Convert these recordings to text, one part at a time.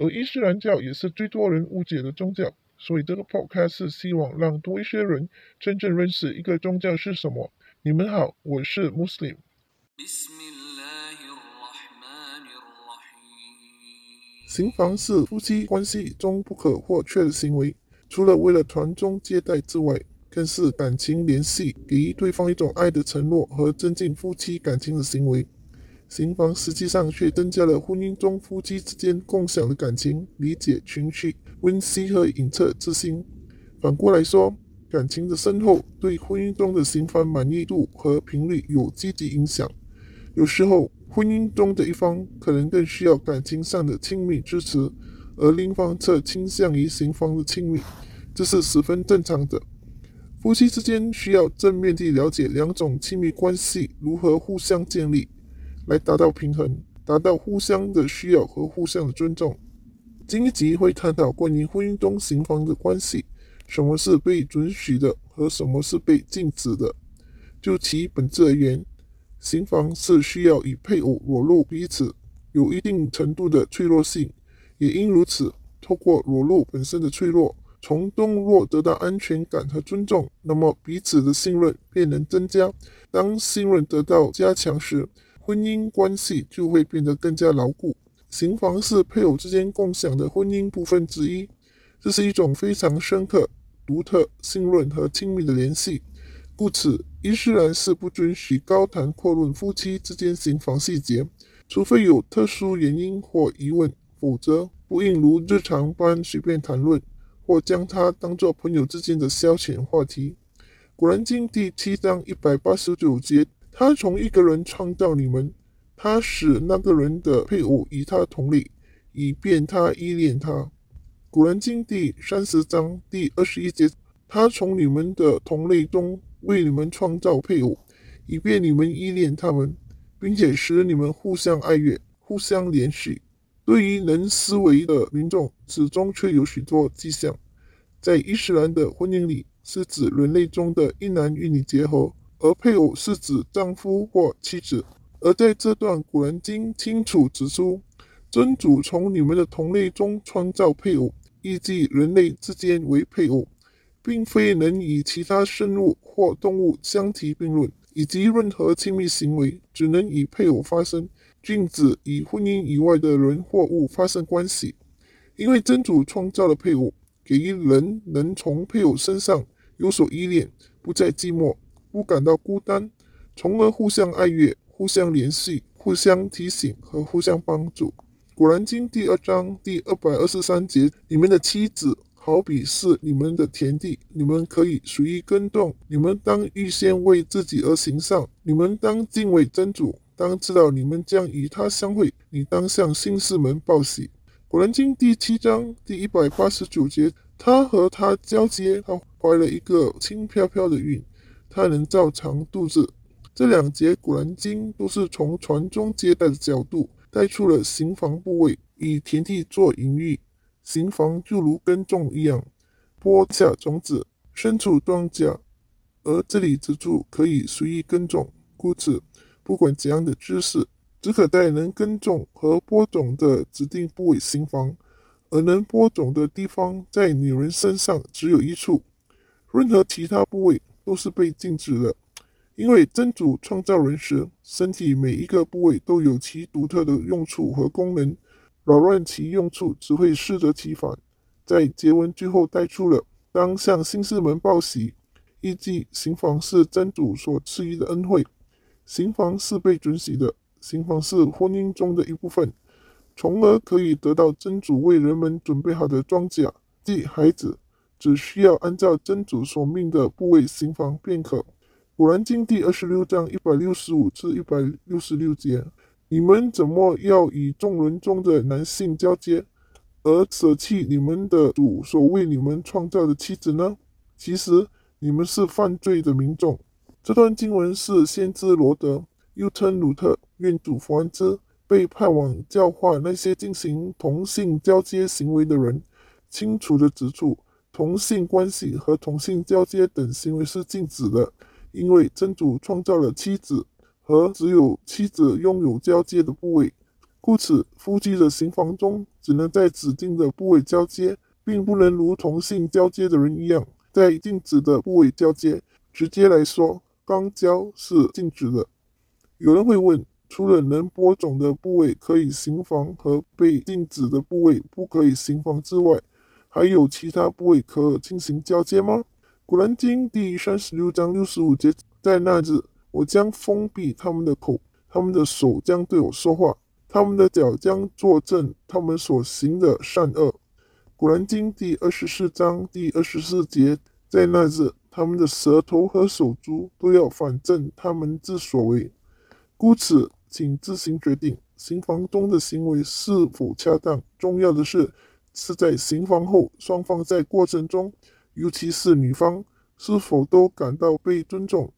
而伊斯兰教也是最多人误解的宗教，所以这个 podcast 是希望让多一些人真正认识一个宗教是什么。你们好，我是 Muslim。行房是夫妻关系中不可或缺的行为，除了为了传宗接代之外，更是感情联系，给予对方一种爱的承诺和增进夫妻感情的行为。刑房实际上却增加了婚姻中夫妻之间共享的感情、理解、情绪、温馨和隐恻之心。反过来说，感情的深厚对婚姻中的刑房满意度和频率有积极影响。有时候，婚姻中的一方可能更需要感情上的亲密支持，而另一方则倾向于行房的亲密，这是十分正常的。夫妻之间需要正面地了解两种亲密关系如何互相建立。来达到平衡，达到互相的需要和互相的尊重。今一集会探讨关于婚姻中行房的关系，什么是被准许的和什么是被禁止的。就其本质而言，行房是需要与配偶裸露彼此，有一定程度的脆弱性。也因如此，透过裸露本身的脆弱，从中若得到安全感和尊重，那么彼此的信任便能增加。当信任得到加强时，婚姻关系就会变得更加牢固。行房是配偶之间共享的婚姻部分之一，这是一种非常深刻、独特、信任和亲密的联系。故此，伊斯兰是不准许高谈阔论夫妻之间行房细节，除非有特殊原因或疑问，否则不应如日常般随便谈论，或将它当作朋友之间的消遣话题。古兰经第七章一百八十九节。他从一个人创造你们，他使那个人的配偶与他同类，以便他依恋他。古兰经第三十章第二十一节，他从你们的同类中为你们创造配偶，以便你们依恋他们，并且使你们互相爱悦、互相联系。对于能思维的民众，此中却有许多迹象。在伊斯兰的婚姻里，是指人类中的一男一女结合。而配偶是指丈夫或妻子，而在这段古兰经清楚指出，真主从你们的同类中创造配偶，意即人类之间为配偶，并非能与其他生物或动物相提并论，以及任何亲密行为只能与配偶发生，禁止与婚姻以外的人或物发生关系。因为真主创造了配偶，给予人能从配偶身上有所依恋，不再寂寞。不感到孤单，从而互相爱悦、互相联系、互相提醒和互相帮助。古兰经第二章第二百二十三节：你们的妻子好比是你们的田地，你们可以随意耕种。你们当预先为自己而行善。你们当敬畏真主，当知道你们将与他相会。你当向信士们报喜。古兰经第七章第一百八十九节：他和他交接，他怀了一个轻飘飘的孕。它能照常肚子。这两节古兰经都是从传宗接代的角度带出了行房部位，以田地做隐喻。行房就如耕种一样，播下种子，身处庄稼，而这里之处可以随意耕种。故此，不管怎样的姿势，只可在能耕种和播种的指定部位行房，而能播种的地方在女人身上只有一处，任何其他部位。都是被禁止的，因为真主创造人时，身体每一个部位都有其独特的用处和功能，扰乱其用处只会适得其反。在结文最后带出了当向新士们报喜，意即行房是真主所赐予的恩惠，行房是被准许的，行房是婚姻中的一部分，从而可以得到真主为人们准备好的庄稼，即孩子。只需要按照真主所命的部位行房便可。古兰经第二十六章一百六十五至一百六十六节：你们怎么要与众人中的男性交接？而舍弃你们的主所为你们创造的妻子呢？其实你们是犯罪的民众。这段经文是先知罗德，又称鲁特，愿主福安之，被派往教化那些进行同性交接行为的人，清楚地指出，同性关系和同性交接等行为是禁止的，因为真主创造了妻子和只有妻子拥有交接的部位，故此夫妻的行房中只能在指定的部位交接，并不能如同性交接的人一样。在禁止的部位交接，直接来说，肛交是禁止的。有人会问，除了能播种的部位可以行房和被禁止的部位不可以行房之外，还有其他部位可进行交接吗？古兰经第三十六章六十五节，在那日，我将封闭他们的口，他们的手将对我说话，他们的脚将作证他们所行的善恶。古兰经第二十四章第二十四节，在那日，他们的舌头和手足都要反证他们之所为。故此，请自行决定行房中的行为是否恰当。重要的是，是在行房后，双方在过程中，尤其是女方，是否都感到被尊重，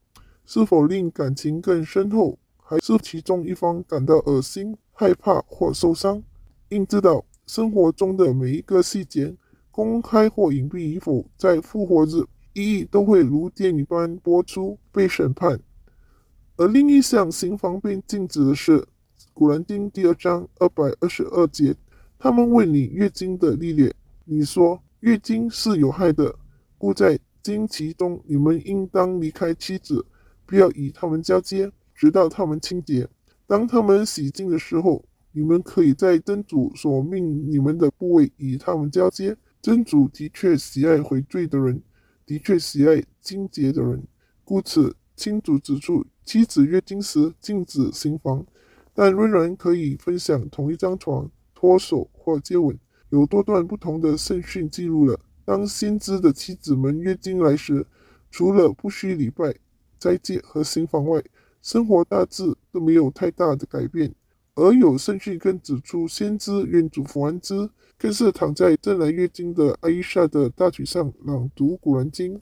是否令感情更深厚，还是其中一方感到恶心、害怕或受伤。应知道。生活中的每一个细节，公开或隐蔽与否，在复活日一一都会如电影般播出，被审判。而另一项刑房被禁止的是《古兰经》第二章二百二十二节。他们问你月经的历练，你说月经是有害的，故在经期中你们应当离开妻子，不要与他们交接，直到他们清洁。当他们洗净的时候。你们可以在真主所命你们的部位与他们交接。真主的确喜爱悔罪的人，的确喜爱清洁的人。故此，清主指出，妻子月经时禁止行房，但仍然可以分享同一张床、脱手或接吻。有多段不同的圣训记录了，当先知的妻子们月经来时，除了不需礼拜、斋戒和行房外，生活大致都没有太大的改变。而有圣训更指出，先知愿主福安之，更是躺在正来月经的阿伊莎的大腿上朗读古兰经。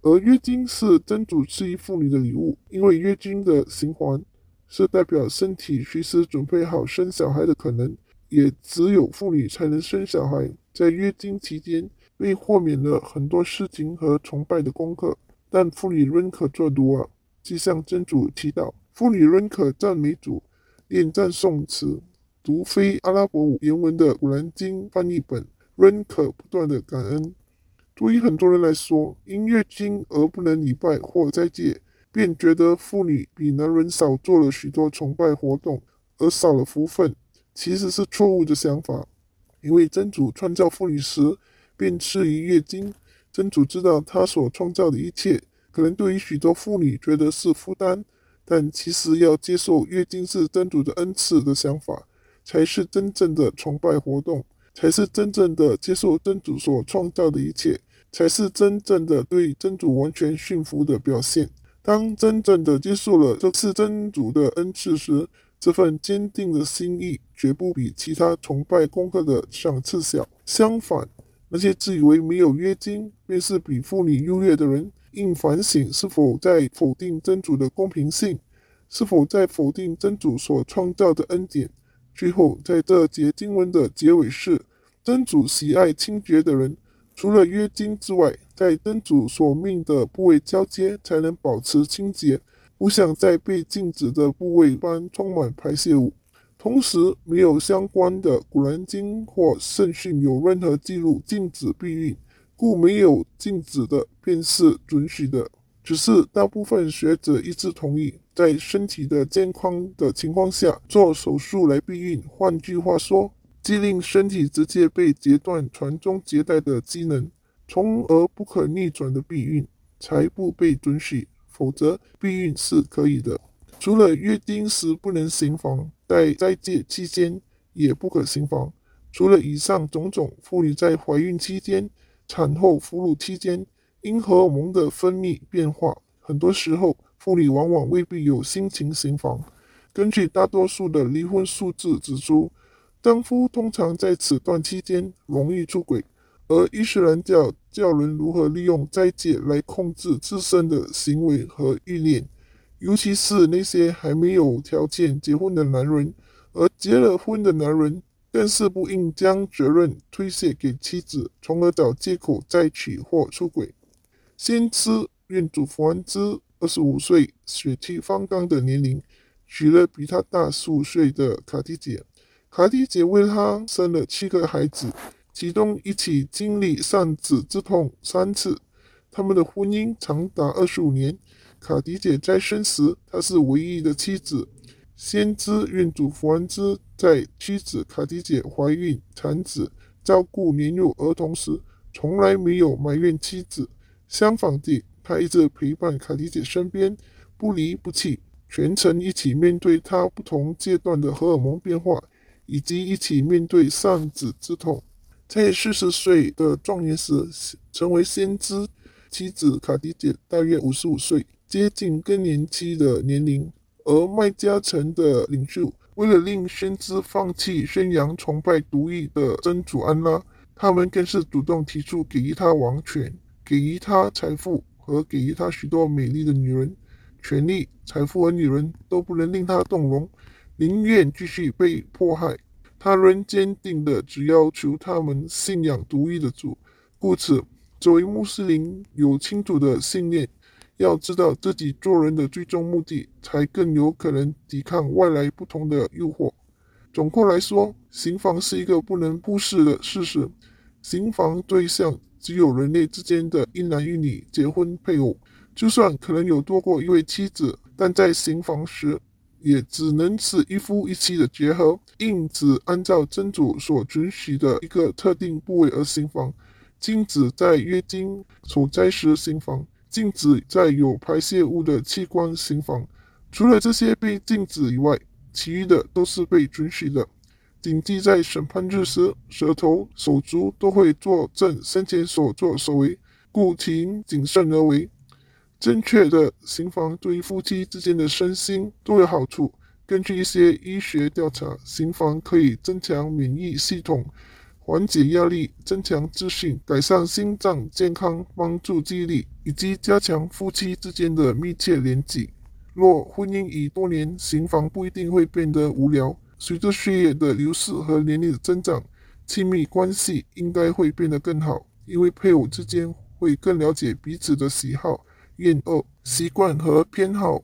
而月经是真主赐予妇女的礼物，因为月经的循环是代表身体随时准备好生小孩的可能，也只有妇女才能生小孩。在月经期间被豁免了很多事情和崇拜的功课，但妇女仍可做读啊，即向真主祈祷，妇女仍可赞美主。念赞颂词，读非阿拉伯原文的《古兰经》翻译本，仍可不断的感恩。对于很多人来说，因月经而不能礼拜或斋戒，便觉得妇女比男人少做了许多崇拜活动，而少了福分，其实是错误的想法。因为真主创造妇女时，便赐予月经。真主知道他所创造的一切，可能对于许多妇女觉得是负担。但其实要接受月经是真主的恩赐的想法，才是真正的崇拜活动，才是真正的接受真主所创造的一切，才是真正的对真主完全驯服的表现。当真正的接受了这次真主的恩赐时，这份坚定的心意绝不比其他崇拜功课的赏赐小。相反，那些自以为没有约金便是比妇女优越的人。应反省是否在否定真主的公平性，是否在否定真主所创造的恩典。最后，在这节经文的结尾是：真主喜爱清洁的人，除了约金之外，在真主所命的部位交接才能保持清洁，不想在被禁止的部位般充满排泄物。同时，没有相关的古兰经或圣训有任何记录禁止避孕。故没有禁止的，便是准许的。只是大部分学者一致同意，在身体的健康的情况下做手术来避孕。换句话说，既令身体直接被截断传宗接代的机能，从而不可逆转的避孕才不被准许。否则，避孕是可以的。除了月经时不能行房，在斋戒期间也不可行房。除了以上种种，妇女在怀孕期间。产后哺乳期间，因荷尔蒙的分泌变化，很多时候妇女往往未必有心情行房。根据大多数的离婚数字指出，丈夫通常在此段期间容易出轨，而伊斯兰教教人如何利用斋戒来控制自身的行为和欲念，尤其是那些还没有条件结婚的男人，而结了婚的男人更是不应将责任推卸给妻子，从而找借口再娶或出轨。先知愿主福安之二十五岁血气方刚的年龄，娶了比他大十五岁的卡蒂姐。卡蒂姐为他生了七个孩子，其中一起经历丧子之痛三次。他们的婚姻长达二十五年。卡迪姐在生时，她是唯一的妻子。先知愿主福安之在妻子卡迪姐怀孕、产子、照顾年幼儿童时，从来没有埋怨妻子。相反地，他一直陪伴卡迪姐身边，不离不弃，全程一起面对她不同阶段的荷尔蒙变化，以及一起面对丧子之痛。在四十岁的壮年时，成为先知。妻子卡迪姐大约五十五岁，接近更年期的年龄。而麦加城的领袖为了令先知放弃宣扬崇拜独一的真主安拉，他们更是主动提出给予他王权。给予他财富和给予他许多美丽的女人，权力、财富和女人都不能令他动容，宁愿继续被迫害。他仍坚定地只要求他们信仰独一的主。故此，作为穆斯林，有清楚的信念，要知道自己做人的最终目的，才更有可能抵抗外来不同的诱惑。总括来说，行房是一个不能忽视的事实。行房对象。只有人类之间的一男一女结婚配偶，就算可能有多过一位妻子，但在行房时，也只能是一夫一妻的结合，应只按照真主所准许的一个特定部位而行房，禁止在月经所在时行房，禁止在有排泄物的器官行房。除了这些被禁止以外，其余的都是被准许的。谨记在审判日时，舌头、手足都会作证生前所作所为，故请谨慎而为。正确的刑房对于夫妻之间的身心都有好处。根据一些医学调查，刑房可以增强免疫系统，缓解压力，增强自信，改善心脏健康，帮助记忆力，以及加强夫妻之间的密切联系。若婚姻已多年，刑房不一定会变得无聊。随着血液的流逝和年龄的增长，亲密关系应该会变得更好，因为配偶之间会更了解彼此的喜好、厌恶、习惯和偏好。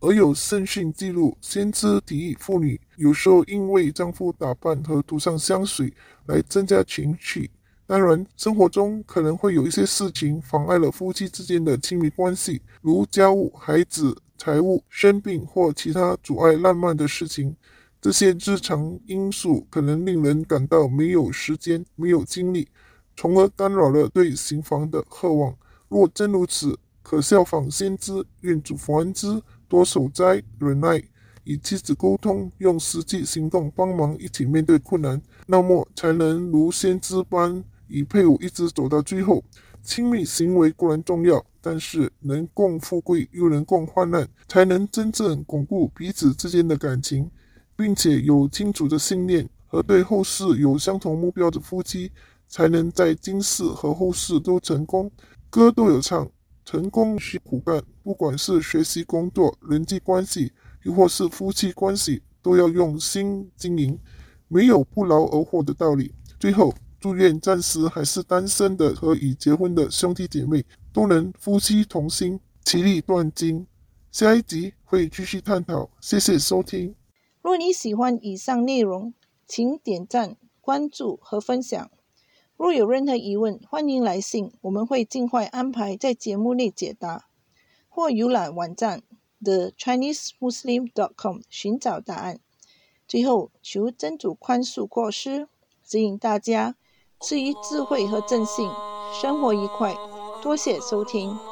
而有圣训记录，先知提议妇女有时候因为丈夫打扮和涂上香水来增加情趣。当然，生活中可能会有一些事情妨碍了夫妻之间的亲密关系，如家务、孩子、财务、生病或其他阻碍浪漫的事情。这些日常因素可能令人感到没有时间、没有精力，从而干扰了对行房的渴望。若真如此，可效仿先知，愿主福安之，多守斋、忍耐，与妻子沟通，用实际行动帮忙一起面对困难，那么才能如先知般与配偶一直走到最后。亲密行为固然重要，但是能共富贵又能共患难，才能真正巩固彼此之间的感情。并且有清楚的信念和对后世有相同目标的夫妻，才能在今世和后世都成功。歌都有唱，成功需苦干，不管是学习、工作、人际关系，又或是夫妻关系，都要用心经营，没有不劳而获的道理。最后，祝愿暂时还是单身的和已结婚的兄弟姐妹都能夫妻同心，其利断金。下一集会继续探讨，谢谢收听。若你喜欢以上内容，请点赞、关注和分享。若有任何疑问，欢迎来信，我们会尽快安排在节目内解答。或浏览网站 thechinesemuslim.com 寻找答案。最后，求真主宽恕过失，指引大家，赐予智慧和正信，生活愉快。多谢收听。